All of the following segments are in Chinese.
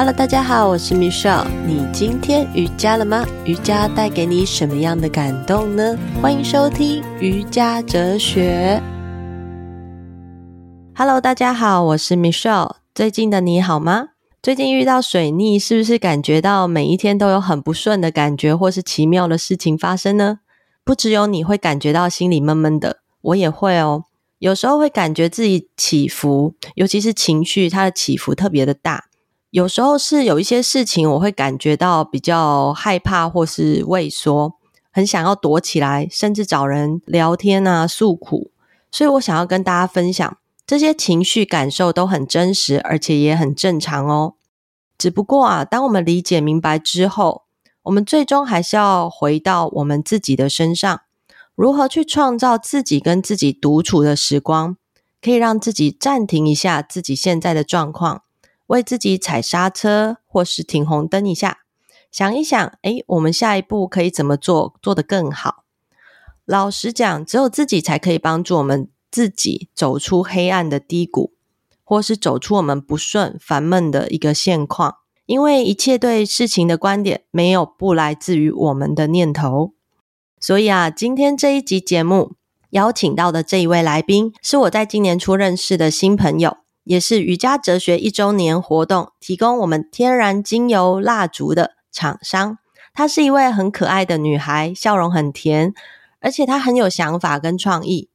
Hello，大家好，我是 Michelle。你今天瑜伽了吗？瑜伽带给你什么样的感动呢？欢迎收听瑜伽哲学。Hello，大家好，我是 Michelle。最近的你好吗？最近遇到水逆，是不是感觉到每一天都有很不顺的感觉，或是奇妙的事情发生呢？不只有你会感觉到心里闷闷的，我也会哦。有时候会感觉自己起伏，尤其是情绪，它的起伏特别的大。有时候是有一些事情，我会感觉到比较害怕或是畏缩，很想要躲起来，甚至找人聊天啊，诉苦。所以我想要跟大家分享，这些情绪感受都很真实，而且也很正常哦。只不过啊，当我们理解明白之后，我们最终还是要回到我们自己的身上，如何去创造自己跟自己独处的时光，可以让自己暂停一下自己现在的状况。为自己踩刹车，或是停红灯一下，想一想，诶，我们下一步可以怎么做，做得更好？老实讲，只有自己才可以帮助我们自己走出黑暗的低谷，或是走出我们不顺、烦闷的一个现况。因为一切对事情的观点，没有不来自于我们的念头。所以啊，今天这一集节目邀请到的这一位来宾，是我在今年初认识的新朋友。也是瑜伽哲学一周年活动提供我们天然精油蜡烛的厂商。她是一位很可爱的女孩，笑容很甜，而且她很有想法跟创意，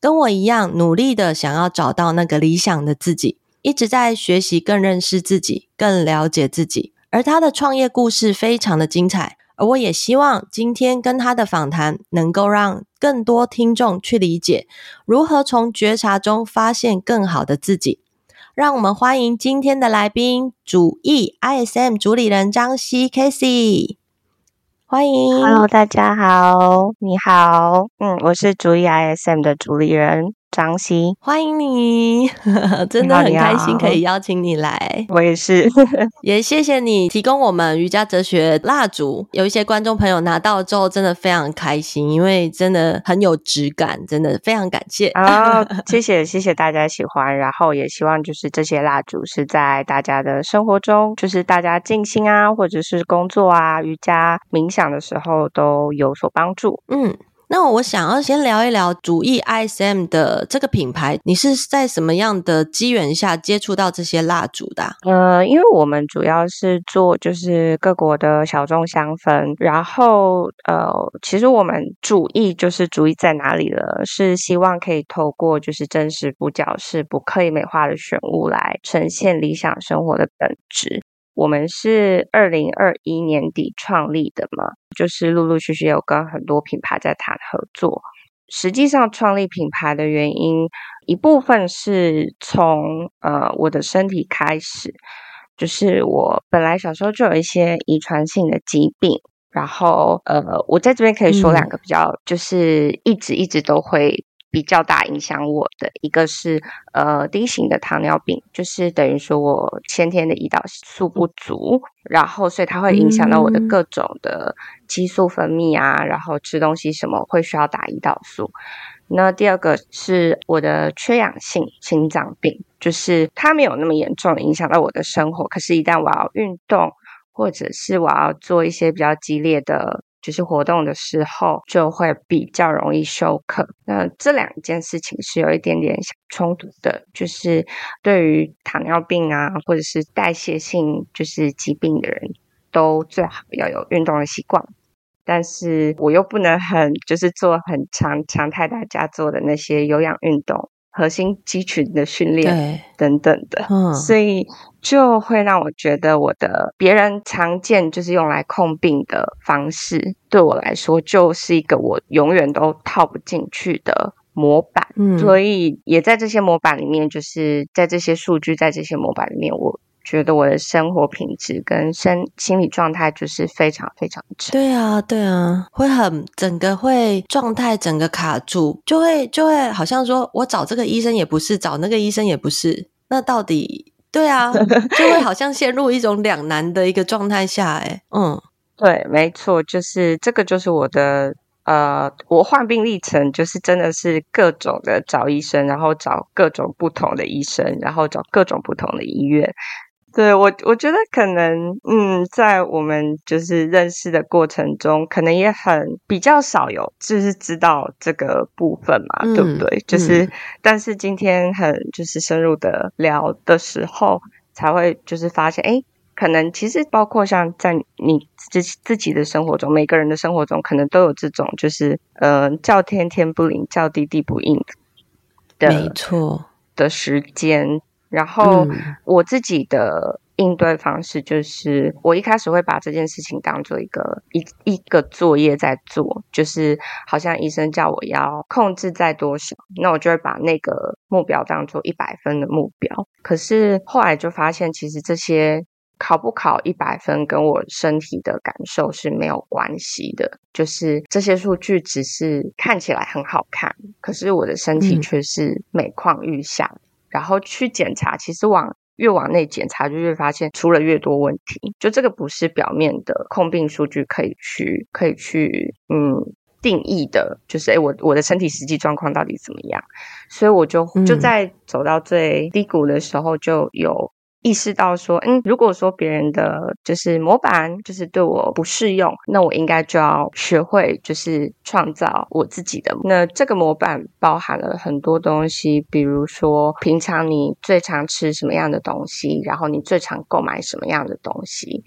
跟我一样努力的想要找到那个理想的自己，一直在学习更认识自己，更了解自己。而她的创业故事非常的精彩，而我也希望今天跟她的访谈能够让更多听众去理解如何从觉察中发现更好的自己。让我们欢迎今天的来宾，主艺 ISM 主理人张希 k a s e y 欢迎。Hello，大家好，你好，嗯，我是主艺 ISM 的主理人。张希，欢迎你，真的很开心可以邀请你来。我也是，也谢谢你提供我们瑜伽哲学蜡烛。有一些观众朋友拿到之后，真的非常开心，因为真的很有质感，真的非常感谢。啊、oh，谢谢谢谢大家喜欢，然后也希望就是这些蜡烛是在大家的生活中，就是大家静心啊，或者是工作啊、瑜伽冥想的时候都有所帮助。嗯。那我想要先聊一聊主义 ISM 的这个品牌，你是在什么样的机缘下接触到这些蜡烛的？呃，因为我们主要是做就是各国的小众香氛，然后呃，其实我们主意就是主意在哪里了？是希望可以透过就是真实不矫饰、不刻意美化的选物来呈现理想生活的本质。我们是二零二一年底创立的嘛，就是陆陆续续有跟很多品牌在谈合作。实际上，创立品牌的原因一部分是从呃我的身体开始，就是我本来小时候就有一些遗传性的疾病，然后呃我在这边可以说两个比较，就是一直一直都会。比较大影响我的一个是呃 D 型的糖尿病，就是等于说我先天的胰岛素不足，然后所以它会影响到我的各种的激素分泌啊，然后吃东西什么会需要打胰岛素。那第二个是我的缺氧性心脏病，就是它没有那么严重影响到我的生活，可是，一旦我要运动或者是我要做一些比较激烈的。就是活动的时候就会比较容易休克。那这两件事情是有一点点冲突的。就是对于糖尿病啊，或者是代谢性就是疾病的人，都最好要有运动的习惯。但是我又不能很就是做很常常态大家做的那些有氧运动。核心肌群的训练等等的，嗯，所以就会让我觉得我的别人常见就是用来控病的方式，对我来说就是一个我永远都套不进去的模板。嗯，所以也在这些模板里面，就是在这些数据，在这些模板里面，我。觉得我的生活品质跟身心理状态就是非常非常差。对啊，对啊，会很整个会状态整个卡住，就会就会好像说我找这个医生也不是，找那个医生也不是，那到底对啊，就会好像陷入一种两难的一个状态下，诶嗯，对，没错，就是这个就是我的呃，我患病历程，就是真的是各种的找医生，然后找各种不同的医生，然后找各种不同的医院。对，我，我觉得可能，嗯，在我们就是认识的过程中，可能也很比较少有，就是知道这个部分嘛，嗯、对不对？就是，嗯、但是今天很就是深入的聊的时候，才会就是发现，哎，可能其实包括像在你自自己的生活中，每个人的生活中，可能都有这种，就是，呃，叫天天不灵，叫地地不应的，没错的时间。然后我自己的应对方式就是，我一开始会把这件事情当做一个一一个作业在做，就是好像医生叫我要控制在多少，那我就会把那个目标当做一百分的目标。可是后来就发现，其实这些考不考一百分跟我身体的感受是没有关系的，就是这些数据只是看起来很好看，可是我的身体却是每况愈下。嗯然后去检查，其实往越往内检查，就越发现出了越多问题。就这个不是表面的控病数据可以去可以去嗯定义的，就是诶我我的身体实际状况到底怎么样？所以我就就在走到最低谷的时候就有。意识到说，嗯，如果说别人的就是模板就是对我不适用，那我应该就要学会就是创造我自己的。那这个模板包含了很多东西，比如说平常你最常吃什么样的东西，然后你最常购买什么样的东西，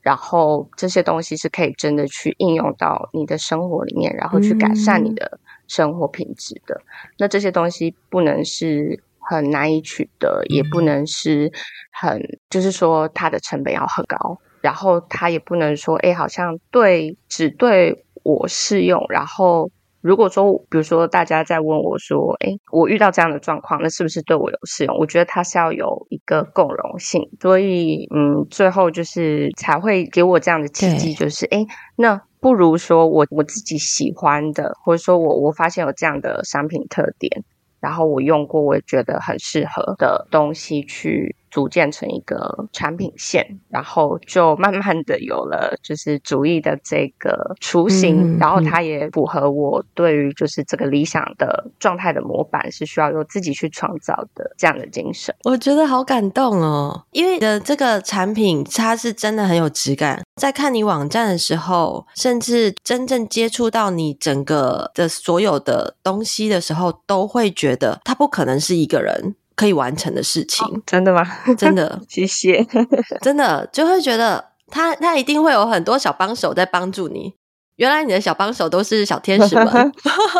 然后这些东西是可以真的去应用到你的生活里面，然后去改善你的生活品质的。嗯。那这些东西不能是。很难以取得，也不能是很，就是说它的成本要很高，然后它也不能说，哎，好像对只对我适用。然后如果说，比如说大家在问我说，哎，我遇到这样的状况，那是不是对我有适用？我觉得它是要有一个共融性，所以嗯，最后就是才会给我这样的契机，就是哎，那不如说我我自己喜欢的，或者说我我发现有这样的商品特点。然后我用过，我也觉得很适合的东西去。组建成一个产品线，然后就慢慢的有了就是主义的这个雏形，嗯，然后它也符合我对于就是这个理想的状态的模板是需要由自己去创造的这样的精神。我觉得好感动哦，因为的这个产品它是真的很有质感，在看你网站的时候，甚至真正接触到你整个的所有的东西的时候，都会觉得它不可能是一个人。可以完成的事情。哦，真的吗？真的，谢谢。真的就会觉得他他一定会有很多小帮手在帮助你。原来你的小帮手都是小天使们，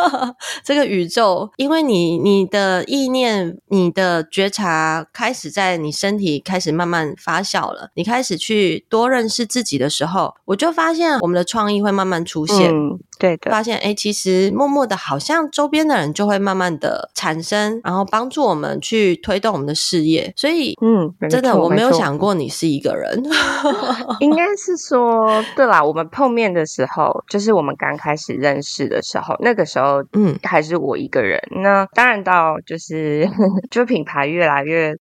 这个宇宙，因为你你的意念、你的觉察开始在你身体开始慢慢发酵了，你开始去多认识自己的时候，我就发现我们的创意会慢慢出现。嗯对的，发现哎，其实默默的，好像周边的人就会慢慢的产生，然后帮助我们去推动我们的事业。所以，嗯，真的，我没有想过你是一个人。应该是说，对啦，我们碰面的时候，就是我们刚开始认识的时候，那个时候，嗯，还是我一个人。那当然到就是，就品牌越来越大。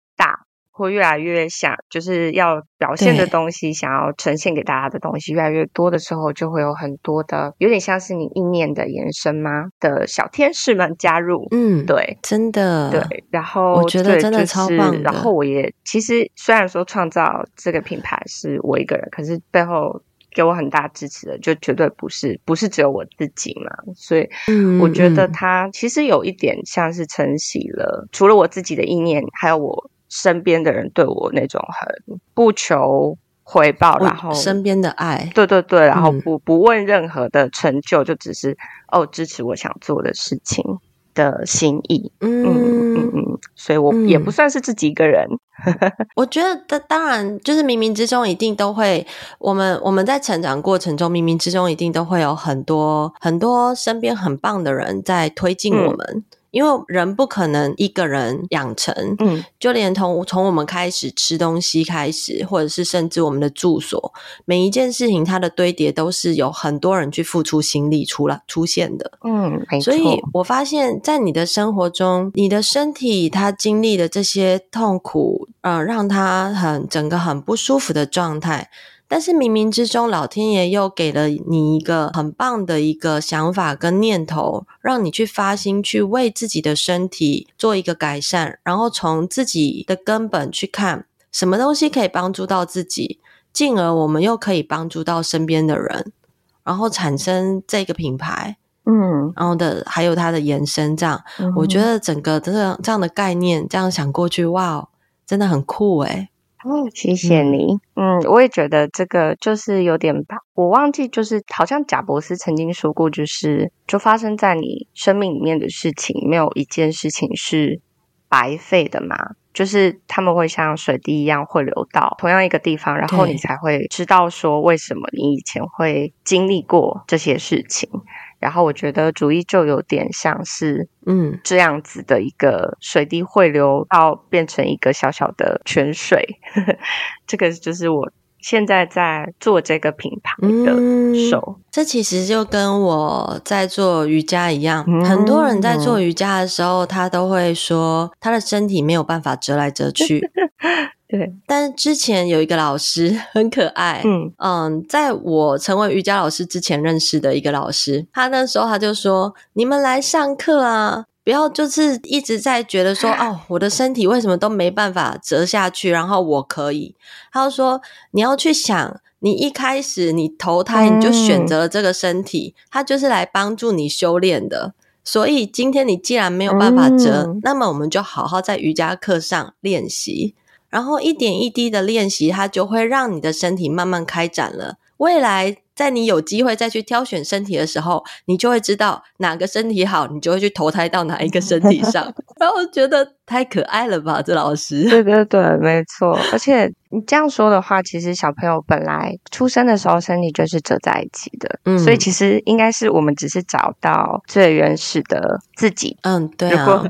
会越来越想，就是要表现的东西，想要呈现给大家的东西越来越多的时候，就会有很多的，有点像是你意念的延伸吗？的小天使们加入，嗯，对，真的，对。然后我觉得真的超棒的。然后我也其实虽然说创造这个品牌是我一个人，可是背后给我很大支持的，就绝对不是不是只有我自己嘛。所以我觉得他其实有一点像是承袭了，除了我自己的意念，还有我。身边的人对我那种很不求回报，然后身边的爱，对对对，然后不不问任何的成就，嗯、就只是哦支持我想做的事情的心意。嗯嗯嗯嗯，所以我也不算是自己一个人。嗯、我觉得当然就是冥冥之中一定都会，我们我们在成长过程中，冥冥之中一定都会有很多很多身边很棒的人在推进我们。嗯因为人不可能一个人养成，嗯，就连同从我们开始吃东西开始，或者是甚至我们的住所，每一件事情它的堆叠都是有很多人去付出心力出来出现的，嗯。所以我发现，在你的生活中，你的身体它经历的这些痛苦，呃，让它很整个很不舒服的状态。但是冥冥之中，老天爷又给了你一个很棒的一个想法跟念头，让你去发心去为自己的身体做一个改善，然后从自己的根本去看，什么东西可以帮助到自己，进而我们又可以帮助到身边的人，然后产生这个品牌，嗯，然后的还有它的延伸，这样，嗯、我觉得整个这个这样的概念，这样想过去，哇，真的很酷诶。嗯，谢谢你。嗯，我也觉得这个就是有点吧，我忘记，就是好像贾博士曾经说过，就是就发生在你生命里面的事情，没有一件事情是白费的嘛。就是他们会像水滴一样会流到同样一个地方，然后你才会知道说为什么你以前会经历过这些事情。然后我觉得主义就有点像是，嗯，这样子的一个水滴汇流到变成一个小小的泉水，这个就是我现在在做这个品牌的手。嗯，这其实就跟我在做瑜伽一样，嗯，很多人在做瑜伽的时候，他都会说他的身体没有办法折来折去。对，但是之前有一个老师 很可爱，嗯嗯，在我成为瑜伽老师之前认识的一个老师，他那时候他就说：“你们来上课啊，不要就是一直在觉得说 哦，我的身体为什么都没办法折下去，然后我可以。”他就说：“你要去想，你一开始你投胎你就选择了这个身体，它就是来帮助你修炼的。所以今天你既然没有办法折，那么我们就好好在瑜伽课上练习。”然后一点一滴的练习，它就会让你的身体慢慢开展了。未来在你有机会再去挑选身体的时候，你就会知道哪个身体好，你就会去投胎到哪一个身体上。然 后我觉得太可爱了吧，这老师。对对对，没错。而且你这样说的话，其实小朋友本来出生的时候身体就是折在一起的，嗯，所以其实应该是我们只是找到最原始的自己。嗯，对啊，如果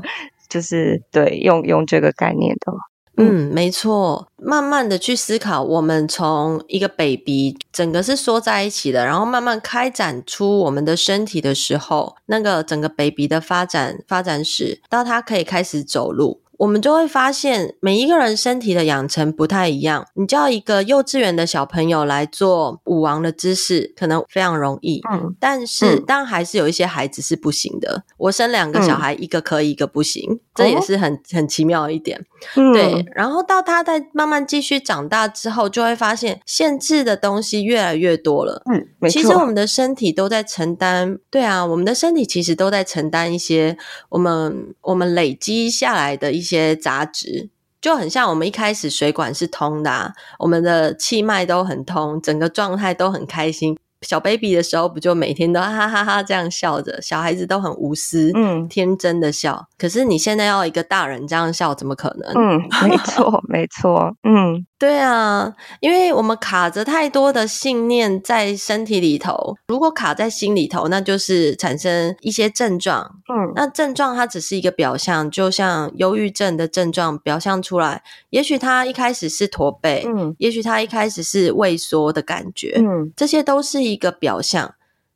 就是对用用这个概念的话。嗯，没错。慢慢的去思考，我们从一个 baby 整个是缩在一起的，然后慢慢开展出我们的身体的时候，那个整个 baby 的发展发展史，到他可以开始走路。我们就会发现，每一个人身体的养成不太一样。你叫一个幼稚园的小朋友来做舞王的姿势，可能非常容易。嗯，但是当然还是有一些孩子是不行的。我生两个小孩，一个可以，一个不行，这也是很很奇妙的一点。嗯对，然后到他在慢慢继续长大之后，就会发现限制的东西越来越多了。嗯，没错。其实我们的身体都在承担，对啊，我们的身体其实都在承担一些我们我们累积下来的一些。些杂质就很像我们一开始水管是通的啊，我们的气脉都很通，整个状态都很开心。小 baby 的时候，不就每天都哈哈哈哈这样笑着？小孩子都很无私、嗯，天真的笑。可是你现在要一个大人这样笑，怎么可能？嗯，没错，没错，嗯。对啊，因为我们卡着太多的信念在身体里头，如果卡在心里头，那就是产生一些症状。嗯，那症状它只是一个表象，就像忧郁症的症状表象出来，也许他一开始是驼背，嗯，也许他一开始是畏缩的感觉，嗯，这些都是一个表象。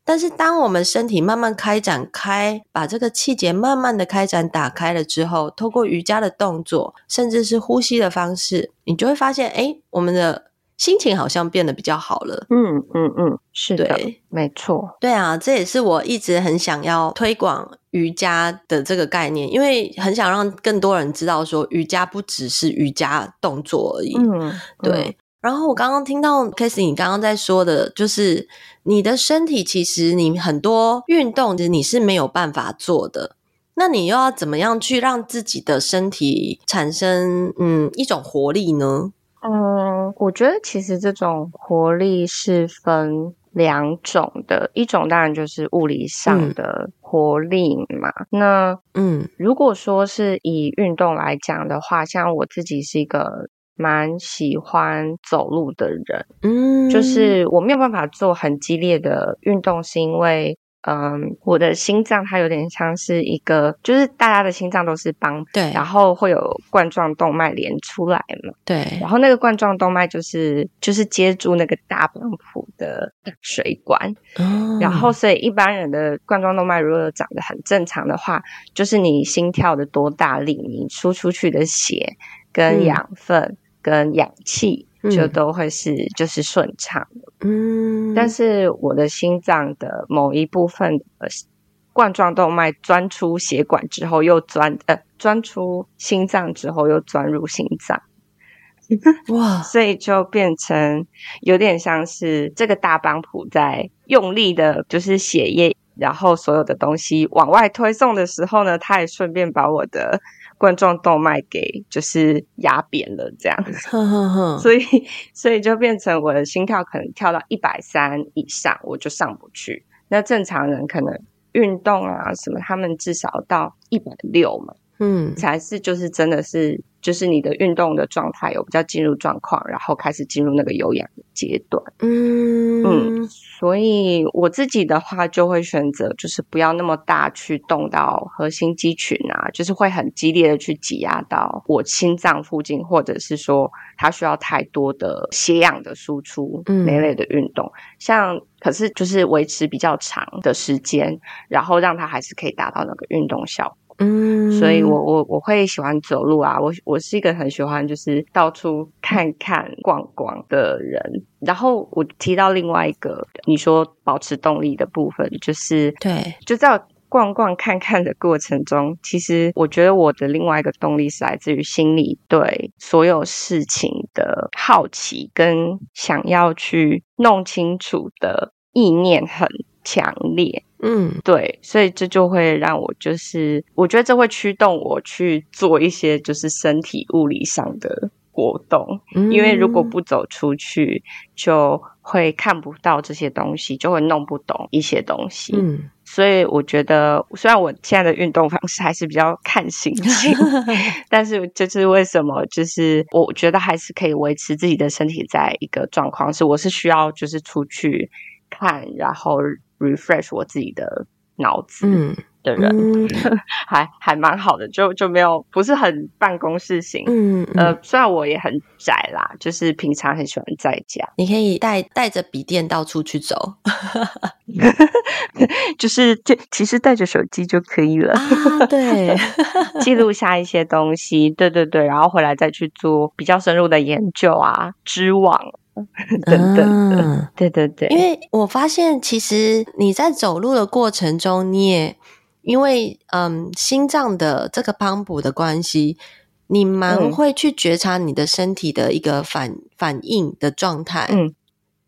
但是，当我们身体慢慢开展开，把这个气节慢慢的开展打开了之后，透过瑜伽的动作，甚至是呼吸的方式，你就会发现，哎，我们的心情好像变得比较好了。嗯嗯嗯，是的，没错。对啊，这也是我一直很想要推广瑜伽的这个概念，因为很想让更多人知道，说瑜伽不只是瑜伽动作而已。嗯，对。嗯然后我刚刚听到 Casey 你刚刚在说的，就是你的身体其实你很多运动其实你是没有办法做的，那你又要怎么样去让自己的身体产生嗯一种活力呢？嗯，我觉得其实这种活力是分两种的，一种当然就是物理上的活力嘛。嗯、那嗯，如果说是以运动来讲的话，像我自己是一个。蛮喜欢走路的人，嗯，就是我没有办法做很激烈的运动，是因为，嗯，我的心脏它有点像是一个，就是大家的心脏都是帮，对，然后会有冠状动脉连出来嘛，对，然后那个冠状动脉就是就是接住那个大泵浦的水管，哦，然后所以一般人的冠状动脉如果长得很正常的话，就是你心跳的多大力，你输出去的血跟养分。嗯跟氧气就都会是就是顺畅的，嗯，但是我的心脏的某一部分呃冠状动脉钻出血管之后又钻呃钻出心脏之后又钻入心脏，哇，所以就变成有点像是这个大帮浦在用力的，就是血液，然后所有的东西往外推送的时候呢，他也顺便把我的冠状动脉给就是压扁了，这样，呵呵呵，所以所以就变成我的心跳可能跳到一百三以上，我就上不去。那正常人可能运动啊什么，他们至少到一百六嘛。嗯，才是就是真的是，就是你的运动的状态有比较进入状况，然后开始进入那个有氧的阶段。嗯嗯，所以我自己的话就会选择，就是不要那么大去动到核心肌群啊，就是会很激烈的去挤压到我心脏附近，或者是说它需要太多的血氧的输出那类的运动。嗯、像可是就是维持比较长的时间，然后让它还是可以达到那个运动效果。嗯，所以我我我会喜欢走路啊，我我是一个很喜欢就是到处看看逛逛的人。然后我提到另外一个你说保持动力的部分，就是对，就在逛逛看看的过程中，其实我觉得我的另外一个动力是来自于心里对所有事情的好奇跟想要去弄清楚的意念很强烈。嗯，对，所以这就会让我就是，我觉得这会驱动我去做一些就是身体物理上的活动，嗯，因为如果不走出去，就会看不到这些东西，就会弄不懂一些东西。嗯，所以我觉得，虽然我现在的运动方式还是比较看心情，但是这是为什么？就是我觉得还是可以维持自己的身体在一个状况，是我是需要就是出去看，然后。Refresh 我自己的脑子的人，嗯嗯、还还蛮好的，就就没有不是很办公室型。嗯，嗯呃，虽然我也很宅啦，就是平常很喜欢在家。你可以带带着笔电到处去走，就是就其实带着手机就可以了。啊、对，记录下一些东西，对对对，然后回来再去做比较深入的研究啊，织网。等等的，嗯，对对对，因为我发现，其实你在走路的过程中，你也因为嗯心脏的这个 pump 的关系，你蛮会去觉察你的身体的一个反、嗯、反应的状态，嗯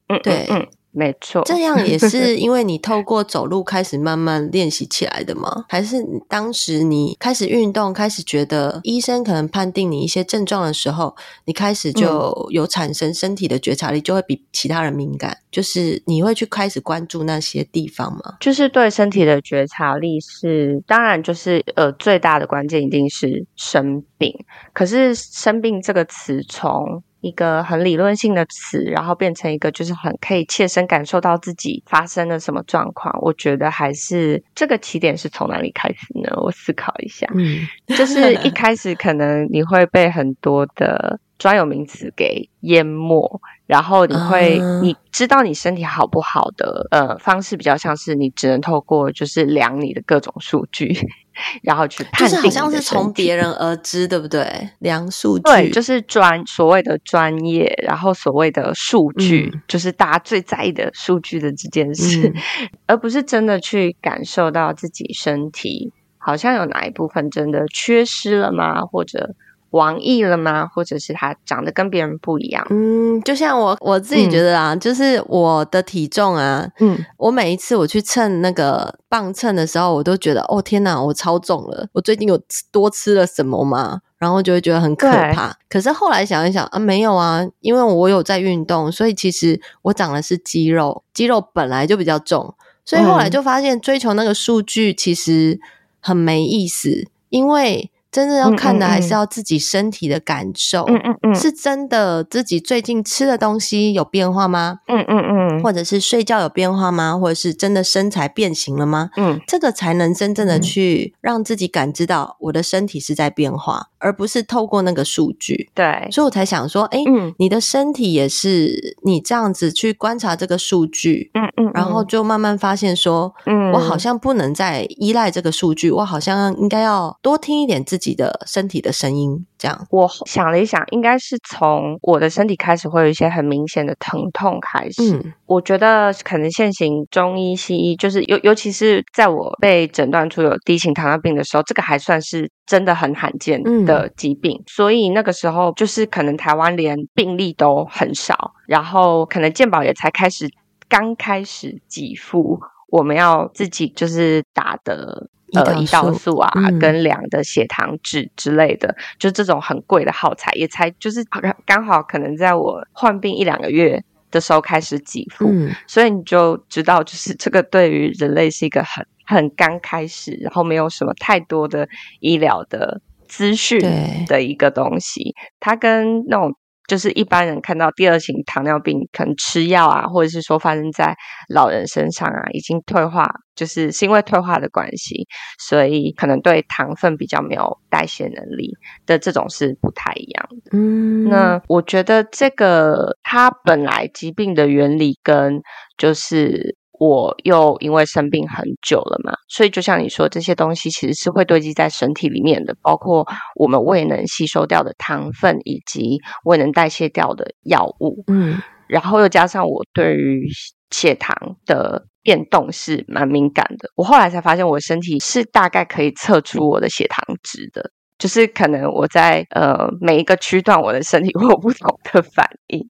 嗯，对。嗯嗯没错，这样也 是因为你透过走路开始慢慢练习起来的吗？还是当时你开始运动，开始觉得医生可能判定你一些症状的时候，你开始就有产生身体的觉察力，就会比其他人敏感。就是你会去开始关注那些地方吗？就是对身体的觉察力是，当然就是呃最大的关键一定是生病。可是生病这个词从一个很理论性的词，然后变成一个就是很可以切身感受到自己发生了什么状况。我觉得还是这个起点是从哪里开始呢？我思考一下，嗯，就是一开始可能你会被很多的专有名词给淹没。然后你会，你知道你身体好不好的呃方式比较像是你只能透过就是量你的各种数据，然后去判定，就是好像是从别人而知，对不对？量数据，对，就是专所谓的专业，然后所谓的数据，嗯、就是大家最在意的数据的这件事，嗯、而不是真的去感受到自己身体好像有哪一部分真的缺失了吗？或者。王毅了吗？或者是他长得跟别人不一样？嗯，就像我我自己觉得啊，嗯、就是我的体重啊，嗯，我每一次我去称那个磅秤的时候，我都觉得哦天哪，我超重了！我最近有多吃了什么吗？然后就会觉得很可怕。可是后来想一想啊，没有啊，因为我有在运动，所以其实我长的是肌肉，肌肉本来就比较重，所以后来就发现追求那个数据其实很没意思，因为。真正要看的还是要自己身体的感受，嗯嗯嗯，是真的自己最近吃的东西有变化吗？嗯嗯嗯，或者是睡觉有变化吗？或者是真的身材变形了吗？嗯，这个才能真正的去让自己感知到我的身体是在变化，而不是透过那个数据。对，所以我才想说，哎，嗯，你的身体也是你这样子去观察这个数据，嗯嗯，然后就慢慢发现说，嗯，我好像不能再依赖这个数据，我好像应该要多听一点自己。己的身体的声音？这样，我想了一想，应该是从我的身体开始会有一些很明显的疼痛开始。嗯，我觉得可能现行中医、西医，就是尤尤其是在我被诊断出有低型糖尿病的时候，这个还算是真的很罕见的疾病，嗯、所以那个时候就是可能台湾连病例都很少，然后可能健保也才开始刚开始给付。我们要自己就是打的呃胰岛素啊，嗯、跟量的血糖值之类的，就这种很贵的耗材，也才就是刚好可能在我患病一两个月的时候开始给付，嗯、所以你就知道，就是这个对于人类是一个很很刚开始，然后没有什么太多的医疗的资讯的一个东西，它跟那种。就是一般人看到第二型糖尿病，可能吃药啊，或者是说发生在老人身上啊，已经退化，就是是因为退化的关系，所以可能对糖分比较没有代谢能力的这种是不太一样的。嗯，那我觉得这个它本来疾病的原理跟就是。我又因为生病很久了嘛，所以就像你说，这些东西其实是会堆积在身体里面的，包括我们未能吸收掉的糖分，以及未能代谢掉的药物。嗯，然后又加上我对于血糖的变动是蛮敏感的，我后来才发现，我身体是大概可以测出我的血糖值的。就是可能我在呃每一个区段，我的身体 会有不同的反应，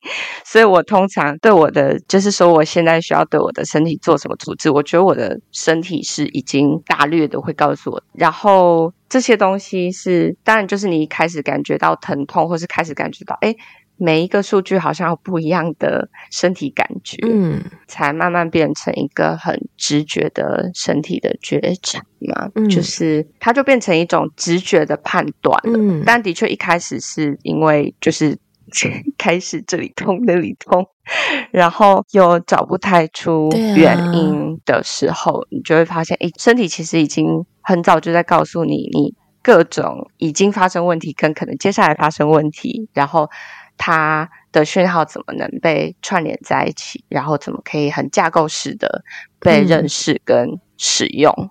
所以我通常对我的就是说，我现在需要对我的身体做什么处置，我觉得我的身体是已经大略的会告诉我，然后这些东西是当然就是你一开始感觉到疼痛，或是开始感觉到诶每一个数据好像有不一样的身体感觉，嗯，才慢慢变成一个很直觉的身体的觉察嘛，嗯，就是它就变成一种直觉的判断了。嗯，但的确一开始是因为就是 开始这里痛那里痛，然后又找不太出原因的时候，你就会发现，诶，身体其实已经很早就在告诉你，你各种已经发生问题跟可能接下来发生问题，然后。它的讯号怎么能被串联在一起？然后怎么可以很架构式的被认识跟使用？嗯、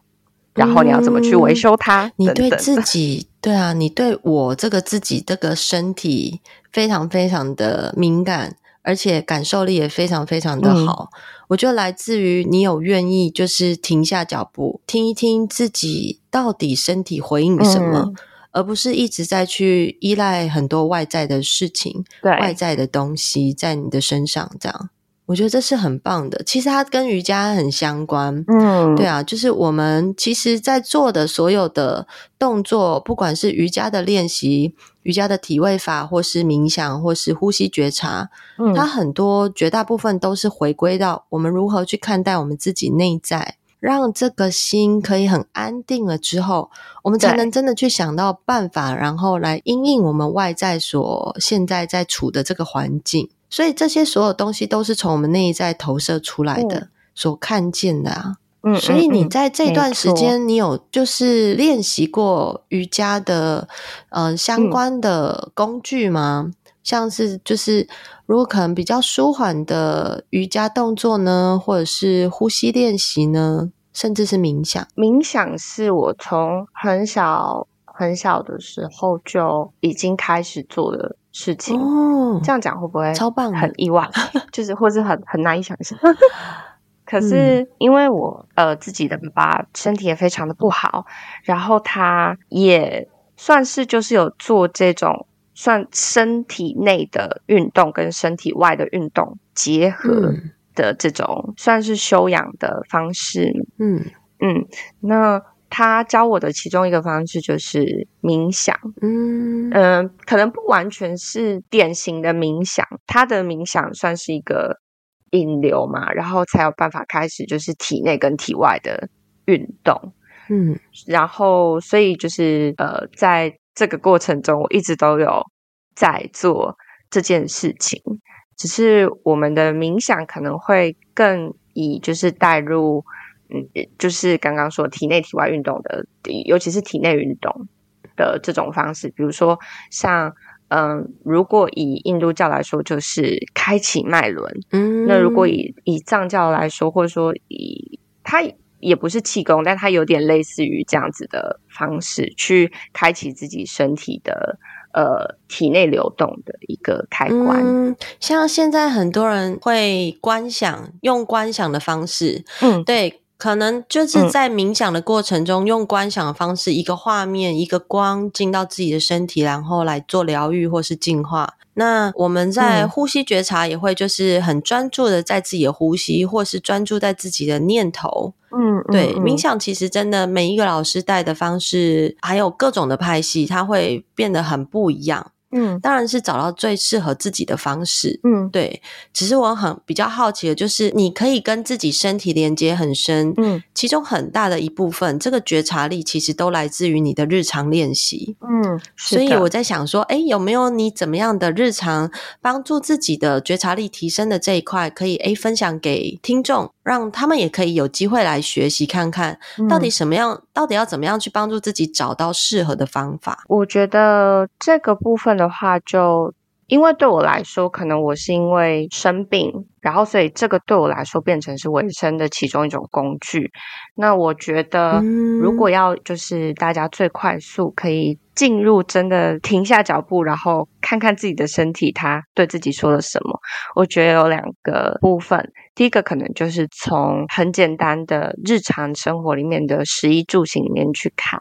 然后你要怎么去维修它？嗯、等等你对自己，对啊，你对我这个自己这个身体非常非常的敏感，而且感受力也非常非常的好。嗯、我觉得来自于你有愿意就是停下脚步，听一听自己到底身体回应什么。嗯而不是一直在去依赖很多外在的事情，对外在的东西在你的身上，这样我觉得这是很棒的。其实它跟瑜伽很相关，嗯，对啊，就是我们其实在做的所有的动作，不管是瑜伽的练习、瑜伽的体位法，或是冥想，或是呼吸觉察，嗯，它很多绝大部分都是回归到我们如何去看待我们自己内在。让这个心可以很安定了之后，我们才能真的去想到办法，然后来因应我们外在所现在在处的这个环境。所以这些所有东西都是从我们内在投射出来的，嗯、所看见的啊。嗯，所以你在这段时间，你有就是练习过瑜伽的呃相关的工具吗？嗯、像是就是。如果可能比较舒缓的瑜伽动作呢，或者是呼吸练习呢，甚至是冥想。冥想是我从很小很小的时候就已经开始做的事情。哦，这样讲会不会超棒？很意外，就是或是很很难以想象。可是因为我呃自己的爸爸身体也非常的不好，然后他也算是就是有做这种。算身体内的运动跟身体外的运动结合的这种，嗯、算是修养的方式。嗯嗯，那他教我的其中一个方式就是冥想。嗯嗯、呃，可能不完全是典型的冥想，他的冥想算是一个引流嘛，然后才有办法开始就是体内跟体外的运动。嗯，然后所以就是呃，在。这个过程中，我一直都有在做这件事情，只是我们的冥想可能会更以就是带入，嗯，就是刚刚说体内体外运动的，尤其是体内运动的这种方式，比如说像，嗯，如果以印度教来说，就是开启脉轮，嗯，那如果以以藏教来说，或者说以它也不是气功，但它有点类似于这样子的方式，去开启自己身体的呃体内流动的一个开关。嗯，像现在很多人会观想，用观想的方式，嗯，对。可能就是在冥想的过程中，用观想的方式，一个画面、一个光进到自己的身体，然后来做疗愈或是净化。那我们在呼吸觉察也会，就是很专注的在自己的呼吸，或是专注在自己的念头。嗯，对，冥想其实真的每一个老师带的方式，还有各种的派系，它会变得很不一样。嗯，当然是找到最适合自己的方式。嗯，对。只是我很比较好奇的就是，你可以跟自己身体连接很深。嗯，其中很大的一部分，这个觉察力其实都来自于你的日常练习。嗯，所以我在想说，诶，有没有你怎么样的日常帮助自己的觉察力提升的这一块，可以诶分享给听众，让他们也可以有机会来学习看看，到底什么样，嗯、到底要怎么样去帮助自己找到适合的方法。我觉得这个部分。的话，就因为对我来说，可能我是因为生病，然后所以这个对我来说变成是维生的其中一种工具。那我觉得，如果要就是大家最快速可以进入，真的停下脚步，然后看看自己的身体，它对自己说了什么。我觉得有两个部分，第一个可能就是从很简单的日常生活里面的食衣住行里面去看。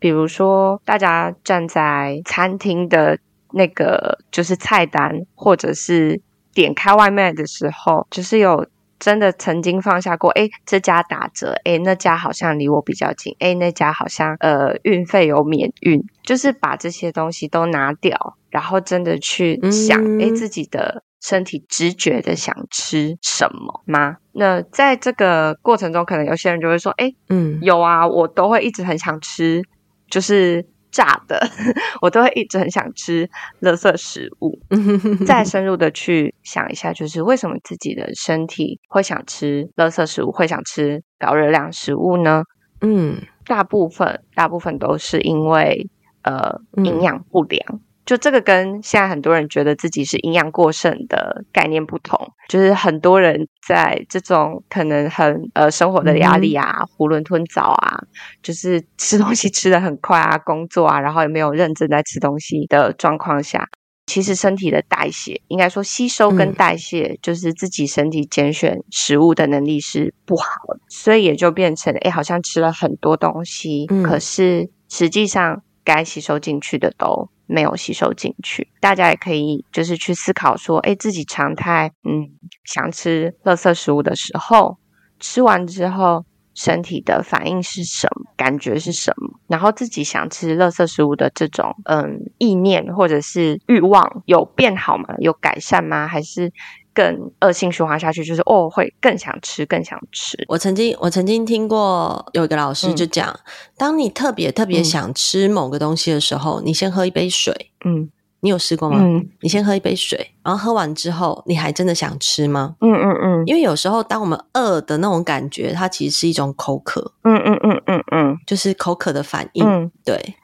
比如说，大家站在餐厅的那个就是菜单，或者是点开外卖的时候，就是有真的曾经放下过，诶，这家打折，诶，那家好像离我比较近，诶，那家好像呃运费有免运，就是把这些东西都拿掉，然后真的去想，诶，自己的身体直觉的想吃什么吗？那在这个过程中，可能有些人就会说，诶，嗯，有啊，我都会一直很想吃。就是炸的，我都会一直很想吃垃圾食物。再深入的去想一下，就是为什么自己的身体会想吃垃圾食物，会想吃高热量食物呢？嗯，大部分大部分都是因为呃营养不良。嗯就这个跟现在很多人觉得自己是营养过剩的概念不同，就是很多人在这种可能很呃生活的压力啊、囫囵吞枣啊，就是吃东西吃的很快啊、工作啊，然后也没有认真在吃东西的状况下，其实身体的代谢，应该说吸收跟代谢，就是自己身体拣选食物的能力是不好的，所以也就变成哎，好像吃了很多东西，可是实际上该吸收进去的都。没有吸收进去，大家也可以就是去思考说，诶，自己常态，嗯，想吃垃圾食物的时候，吃完之后身体的反应是什么，感觉是什么？然后自己想吃垃圾食物的这种，嗯，意念或者是欲望有变好吗？有改善吗？还是？更恶性循环下去，就是哦，会更想吃，更想吃。我曾经，我曾经听过有一个老师就讲，嗯、当你特别特别想吃某个东西的时候，嗯、你先喝一杯水。嗯，你有试过吗？嗯，你先喝一杯水，然后喝完之后，你还真的想吃吗？嗯嗯嗯。因为有时候，当我们饿的那种感觉，它其实是一种口渴。嗯嗯嗯嗯嗯，就是口渴的反应。嗯，对。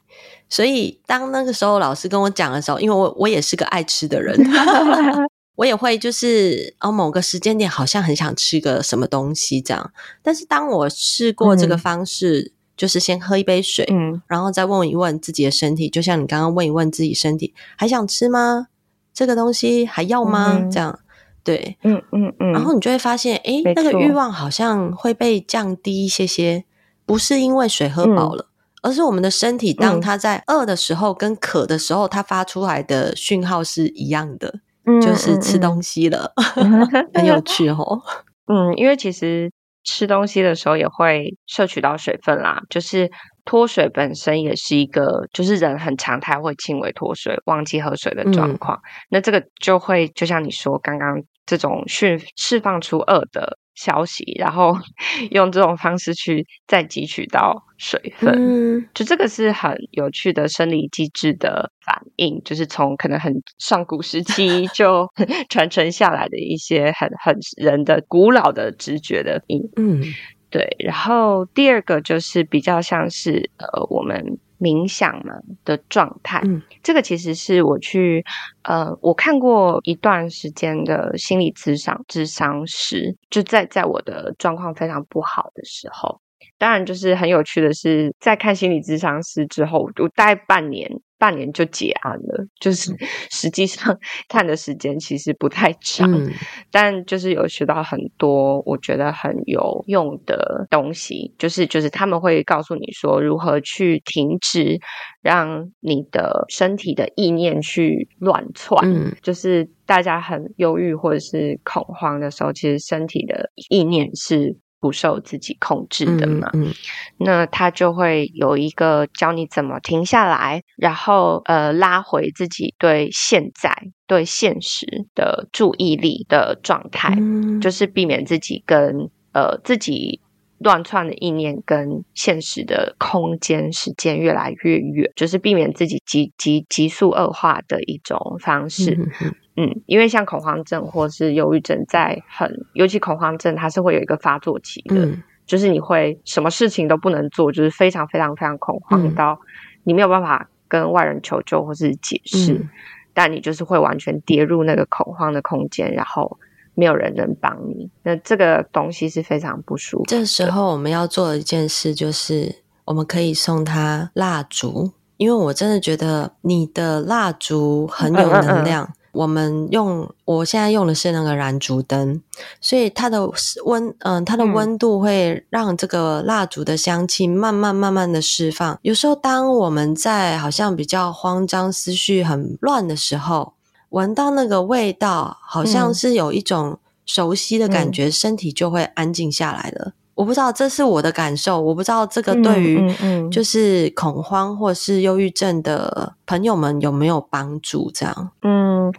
所以当那个时候老师跟我讲的时候，因为我我也是个爱吃的人。我也会就是哦，某个时间点好像很想吃个什么东西这样，但是当我试过这个方式，嗯、就是先喝一杯水，嗯，然后再问一问自己的身体，就像你刚刚问一问自己身体还想吃吗？这个东西还要吗？嗯、这样对，嗯嗯嗯，然后你就会发现，诶，那个欲望好像会被降低一些些，不是因为水喝饱了，嗯、而是我们的身体当它在饿的时候跟渴的时候，它发出来的讯号是一样的。就是吃东西了，很有趣 哦。嗯，因为其实吃东西的时候也会摄取到水分啦，就是脱水本身也是一个，就是人很常态会轻微脱水、忘记喝水的状况。嗯、那这个就会就像你说刚刚这种释释放出饿的消息，然后 用这种方式去再汲取到水分，嗯、就这个是很有趣的生理机制的反应，就是从可能很上古时期 就 传承下来的一些很很人的古老的直觉的。嗯，对。然后第二个就是比较像是呃我们冥想嘛的状态。嗯，这个其实是我去呃，我看过一段时间的心理咨商咨商师，就在在我的状况非常不好的时候。当然，就是很有趣的是，在看心理咨商师之后，我大概半年，半年就结案了。就是实际上 看的时间其实不太长，嗯、但就是有学到很多我觉得很有用的东西。就是就是他们会告诉你说，如何去停止让你的身体的意念去乱窜。嗯，就是大家很忧郁或者是恐慌的时候，其实身体的意念是。不受自己控制的嘛，嗯嗯、那他就会有一个教你怎么停下来，然后呃拉回自己对现在、对现实的注意力的状态，嗯、就是避免自己跟呃自己乱窜的意念跟现实的空间时间越来越远，就是避免自己急急急速恶化的一种方式。嗯因为像恐慌症或是忧郁症，在很尤其恐慌症，它是会有一个发作期的，嗯、就是你会什么事情都不能做，就是非常非常非常恐慌到你没有办法跟外人求救或是解释，嗯、但你就是会完全跌入那个恐慌的空间，然后没有人能帮你，那这个东西是非常不舒服。这时候我们要做的一件事就是，我们可以送他蜡烛，因为我真的觉得你的蜡烛很有能量。嗯嗯嗯我们用，我现在用的是那个燃烛灯，所以它的温，嗯、呃，它的温度会让这个蜡烛的香气慢慢慢慢的释放。有时候，当我们在好像比较慌张、思绪很乱的时候，闻到那个味道，好像是有一种熟悉的感觉，嗯、身体就会安静下来了。我不知道这是我的感受，我不知道这个对于就是恐慌或是忧郁症的朋友们有没有帮助？这样，嗯，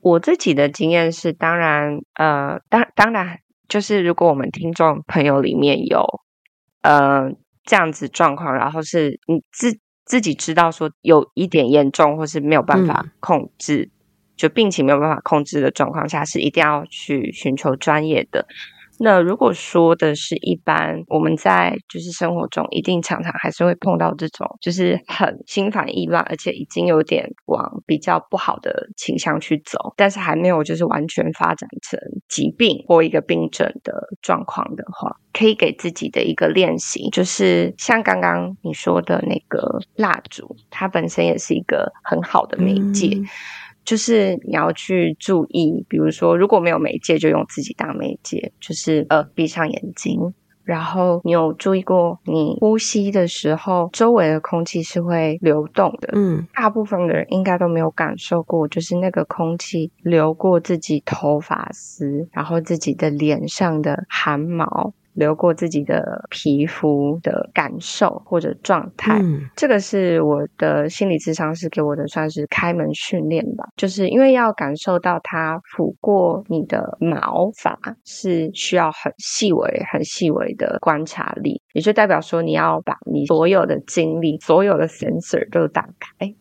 我自己的经验是，当然，呃，当当然，就是如果我们听众朋友里面有呃这样子状况，然后是你自自己知道说有一点严重，或是没有办法控制，嗯、就病情没有办法控制的状况下，是一定要去寻求专业的。那如果说的是一般，我们在就是生活中一定常常还是会碰到这种，就是很心烦意乱，而且已经有点往比较不好的倾向去走，但是还没有就是完全发展成疾病或一个病症的状况的话，可以给自己的一个练习，就是像刚刚你说的那个蜡烛，它本身也是一个很好的媒介。嗯就是你要去注意，比如说如果没有媒介，就用自己当媒介，就是呃闭上眼睛，然后你有注意过你呼吸的时候，周围的空气是会流动的。嗯，大部分的人应该都没有感受过，就是那个空气流过自己头发丝，然后自己的脸上的汗毛。流过自己的皮肤的感受或者状态，嗯，这个是我的心理咨商师给我的算是开门训练吧。就是因为要感受到它抚过你的毛发，是需要很细微、很细微的观察力，也就代表说你要把你所有的精力、所有的 sensor 都打开。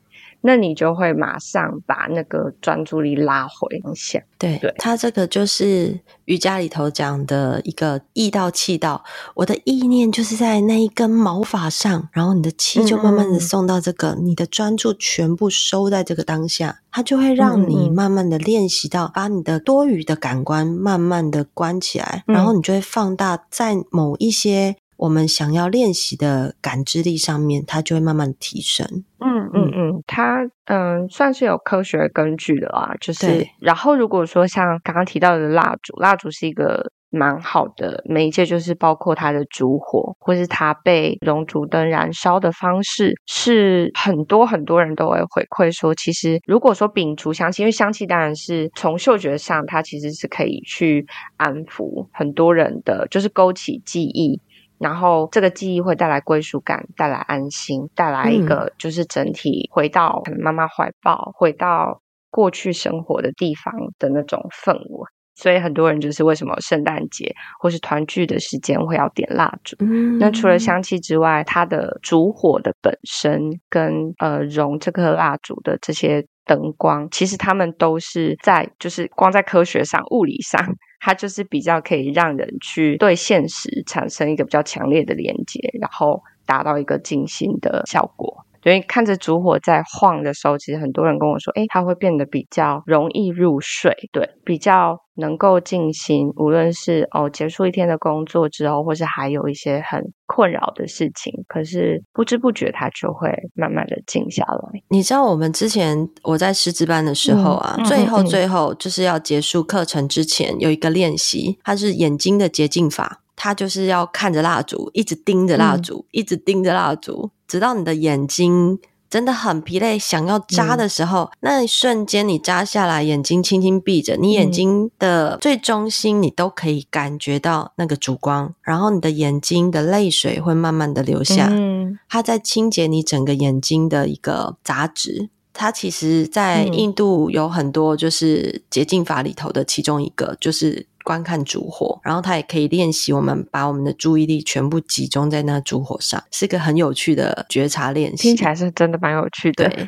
那你就会马上把那个专注力拉回想。对，对，它这个就是瑜伽里头讲的一个意到气到。我的意念就是在那一根毛发上，然后你的气就慢慢的送到这个，你的专注全部收在这个当下，它就会让你慢慢的练习到把你的多余的感官慢慢的关起来，嗯、然后你就会放大在某一些。我们想要练习的感知力上面，它就会慢慢提升。嗯嗯嗯，它嗯算是有科学根据的啦。就是，然后如果说像刚刚提到的蜡烛，蜡烛是一个蛮好的媒介，就是包括它的烛火，或是它被熔烛灯燃烧的方式，是很多很多人都会回馈说，其实如果说摒除香气，因为香气当然是从嗅觉上，它其实是可以去安抚很多人的，就是勾起记忆。然后这个记忆会带来归属感，带来安心，带来一个就是整体回到可能妈妈怀抱，回到过去生活的地方的那种氛围。所以很多人就是为什么圣诞节或是团聚的时间会要点蜡烛。嗯，那除了香气之外，它的烛火的本身跟呃融这颗蜡烛的这些灯光，其实他们都是在就是光在科学上、物理上。它就是比较可以让人去对现实产生一个比较强烈的连接，然后达到一个静心的效果。对，看着烛火在晃的时候，其实很多人跟我说，诶，它会变得比较容易入睡，对，比较能够静心。无论是哦结束一天的工作之后，或是还有一些很困扰的事情，可是不知不觉它就会慢慢的静下来。你知道我们之前我在师资班的时候啊，嗯、最后最后就是要结束课程之前有一个练习，它是眼睛的洁净法。他就是要看着蜡烛，一直盯着蜡烛，嗯、一直盯着蜡烛，直到你的眼睛真的很疲累，想要眨的时候，嗯、那一瞬间你眨下来，眼睛轻轻闭着，你眼睛的最中心，你都可以感觉到那个烛光，然后你的眼睛的泪水会慢慢的流下，嗯，它在清洁你整个眼睛的一个杂质。它其实，在印度有很多就是洁净法里头的其中一个，就是。观看烛火，然后它也可以练习我们把我们的注意力全部集中在那烛火上，是个很有趣的觉察练习。听起来是真的蛮有趣的，对，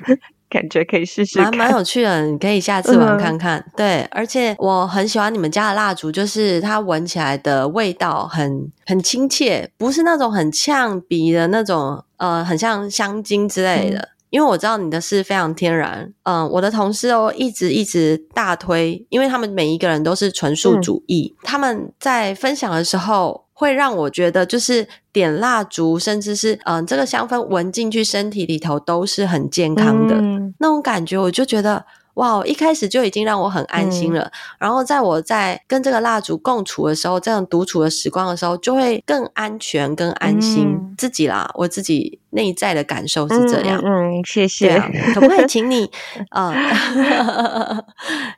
感觉可以试试看，蛮蛮有趣的，你可以下次玩看看。嗯、对，而且我很喜欢你们家的蜡烛，就是它闻起来的味道很很亲切，不是那种很呛鼻的那种，呃，很像香精之类的。嗯因为我知道你的是非常天然，嗯，我的同事哦一直一直大推，因为他们每一个人都是纯素主义，嗯、他们在分享的时候会让我觉得，就是点蜡烛，甚至是嗯这个香氛闻进去身体里头都是很健康的、嗯、那种感觉，我就觉得。哇！一开始就已经让我很安心了。嗯、然后在我在跟这个蜡烛共处的时候，这样独处的时光的时候，就会更安全、更安心、嗯、自己啦。我自己内在的感受是这样。嗯，嗯，谢谢。啊、可不可以请你 呃，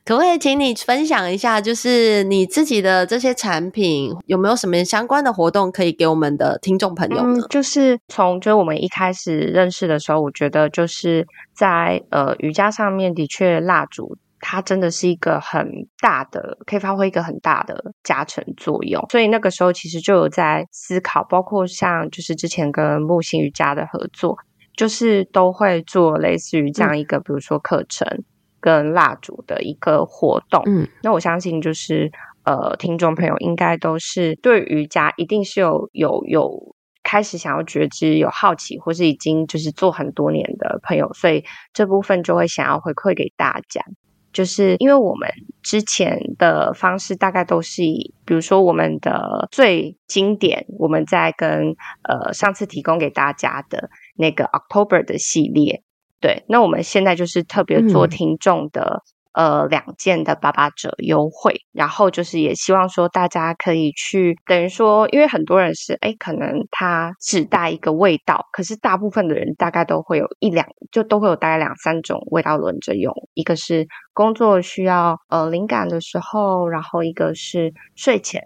可不可以请你分享一下，就是你自己的这些产品有没有什么相关的活动可以给我们的听众朋友呢？嗯、就是从就是我们一开始认识的时候，我觉得就是。在呃瑜伽上面，的确蜡烛它真的是一个很大的，可以发挥一个很大的加成作用。所以那个时候其实就有在思考，包括像就是之前跟木星瑜伽的合作，就是都会做类似于这样一个，嗯、比如说课程跟蜡烛的一个活动。嗯，那我相信就是呃听众朋友应该都是对瑜伽一定是有有有。开始想要觉知、有好奇，或是已经就是做很多年的朋友，所以这部分就会想要回馈给大家。就是因为我们之前的方式大概都是以，比如说我们的最经典，我们在跟呃上次提供给大家的那个 October 的系列，对，那我们现在就是特别做听众的。呃，两件的八八折优惠，然后就是也希望说大家可以去，等于说，因为很多人是诶，可能他只带一个味道，可是大部分的人大概都会有一两，就都会有大概两三种味道轮着用，一个是工作需要呃灵感的时候，然后一个是睡前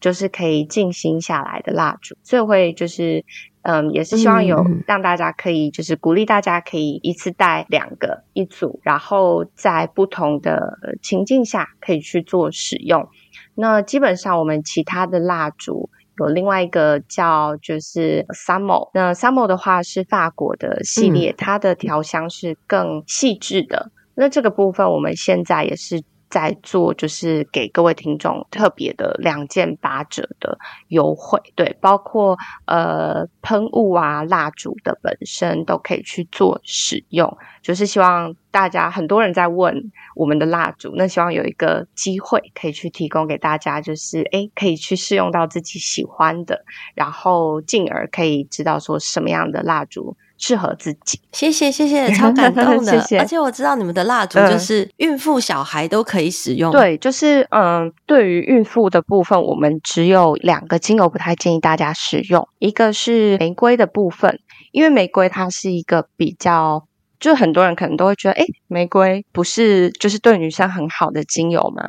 就是可以静心下来的蜡烛，所以会就是。嗯，也是希望有让大家可以，就是鼓励大家可以一次带两个一组，然后在不同的情境下可以去做使用。那基本上我们其他的蜡烛有另外一个叫就是 Samo，那 Samo 的话是法国的系列，它的调香是更细致的。那这个部分我们现在也是。在做就是给各位听众特别的两件八折的优惠，对，包括呃喷雾啊、蜡烛的本身都可以去做使用，就是希望大家很多人在问我们的蜡烛，那希望有一个机会可以去提供给大家，就是诶可以去试用到自己喜欢的，然后进而可以知道说什么样的蜡烛。适合自己，谢谢谢谢，超感动的，谢谢。而且我知道你们的蜡烛就是孕妇、小孩都可以使用。对，就是嗯，对于孕妇的部分，我们只有两个精油不太建议大家使用，一个是玫瑰的部分，因为玫瑰它是一个比较，就很多人可能都会觉得，诶，玫瑰不是就是对女生很好的精油吗？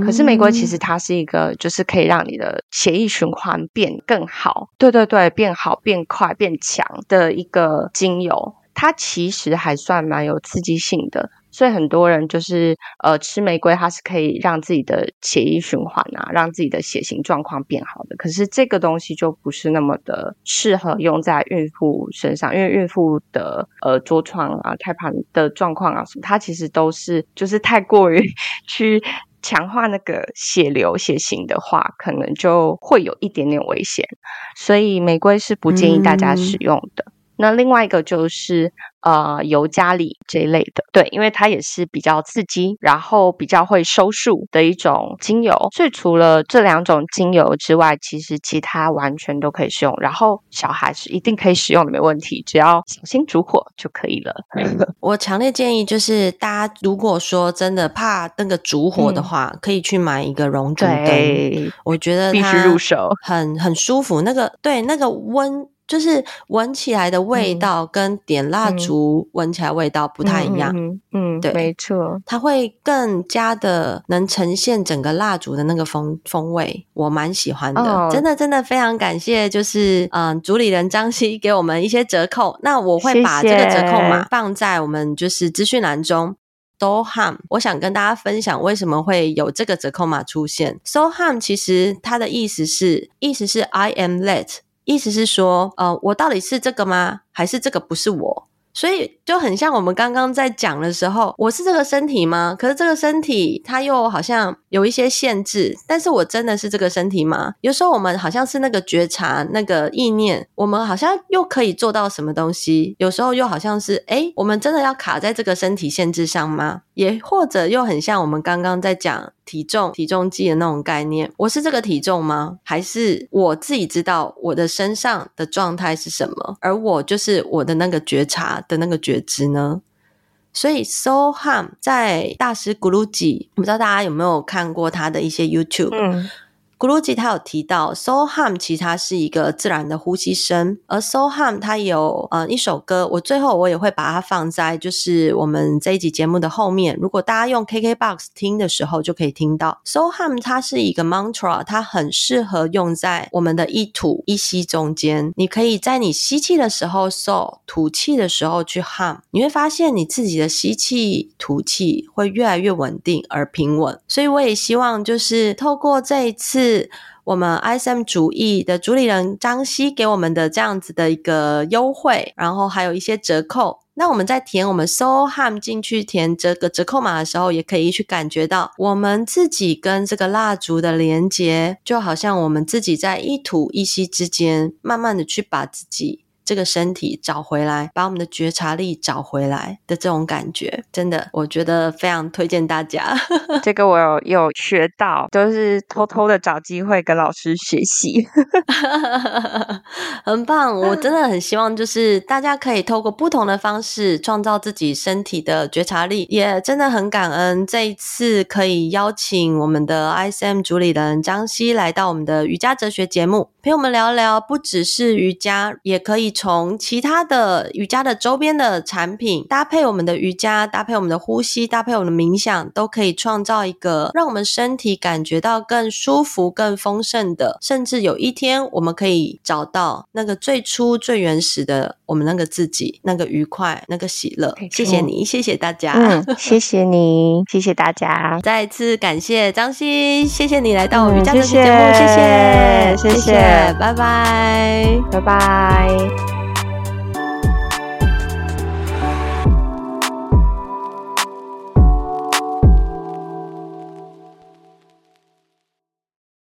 可是玫瑰其实它是一个，就是可以让你的血液循环变更好，对对对，变好、变快、变强的一个精油。它其实还算蛮有刺激性的，所以很多人就是呃吃玫瑰，它是可以让自己的血液循环啊，让自己的血型状况变好的。可是这个东西就不是那么的适合用在孕妇身上，因为孕妇的呃着床啊、胎盘的状况啊什么，它其实都是就是太过于 去。强化那个血流血型的话，可能就会有一点点危险，所以玫瑰是不建议大家使用的。嗯、那另外一个就是。呃，尤加利这一类的，对，因为它也是比较刺激，然后比较会收束的一种精油。所以除了这两种精油之外，其实其他完全都可以使用。然后小孩是一定可以使用的，没问题，只要小心煮火就可以了。我强烈建议，就是大家如果说真的怕那个烛火的话，嗯、可以去买一个熔煮灯。我觉得必须入手，很很舒服。那个对，那个温。就是闻起来的味道跟点蜡烛闻起来味道不太一样，嗯，嗯，对，没错，它会更加的能呈现整个蜡烛的那个风风味，我蛮喜欢的，哦、真的真的非常感谢，就是嗯，主理人张希给我们一些折扣，那我会把这个折扣码放在我们就是资讯栏中。Soham，我想跟大家分享为什么会有这个折扣码出现。Soham 其实它的意思是，意思是 I am let。意思是说，呃，我到底是这个吗？还是这个不是我？所以就很像我们刚刚在讲的时候，我是这个身体吗？可是这个身体它又好像有一些限制，但是我真的是这个身体吗？有时候我们好像是那个觉察，那个意念，我们好像又可以做到什么东西？有时候又好像是，诶，我们真的要卡在这个身体限制上吗？也或者又很像我们刚刚在讲体重、体重计的那种概念，我是这个体重吗？还是我自己知道我的身上的状态是什么？而我就是我的那个觉察的那个觉知呢？所以，Soham 在大师古鲁吉，不知道大家有没有看过他的一些 YouTube？古鲁吉他有提到，Soham 其实它是一个自然的呼吸声，而 Soham 它有呃一首歌，我最后我也会把它放在就是我们这一集节目的后面，如果大家用 KKBOX 听的时候就可以听到。Soham 它是一个 mantra，它很适合用在我们的一吐一吸中间。你可以在你吸气的时候 So，吐气的时候去 Hum，你会发现你自己的吸气吐气会越来越稳定而平稳。所以我也希望就是透过这一次。是我们 ISM 主义的主理人张希给我们的这样子的一个优惠，然后还有一些折扣。那我们在填我们 Soham 进去填这个折扣码的时候，也可以去感觉到我们自己跟这个蜡烛的连接，就好像我们自己在一吐一吸之间，慢慢的去把自己。这个身体找回来，把我们的觉察力找回来的这种感觉，真的，我觉得非常推荐大家。这个我有有学到，就是偷偷的找机会跟老师学习，很棒。我真的很希望，就是大家可以透过不同的方式创造自己身体的觉察力。也真的很感恩这一次可以邀请我们的 ISM 主理人张希来到我们的瑜伽哲学节目，陪我们聊聊，不只是瑜伽，也可以。从其他的瑜伽的周边的产品搭配我们的瑜伽，搭配我们的呼吸，搭配我们的冥想，都可以创造一个让我们身体感觉到更舒服、更丰盛的。甚至有一天，我们可以找到那个最初、最原始的我们那个自己，那个愉快、那个喜乐。谢谢你，谢谢大家。嗯，谢谢你，谢谢大家。再次感谢张欣，谢谢你来到我瑜伽的节目，谢谢，谢谢，谢谢，拜拜，拜拜。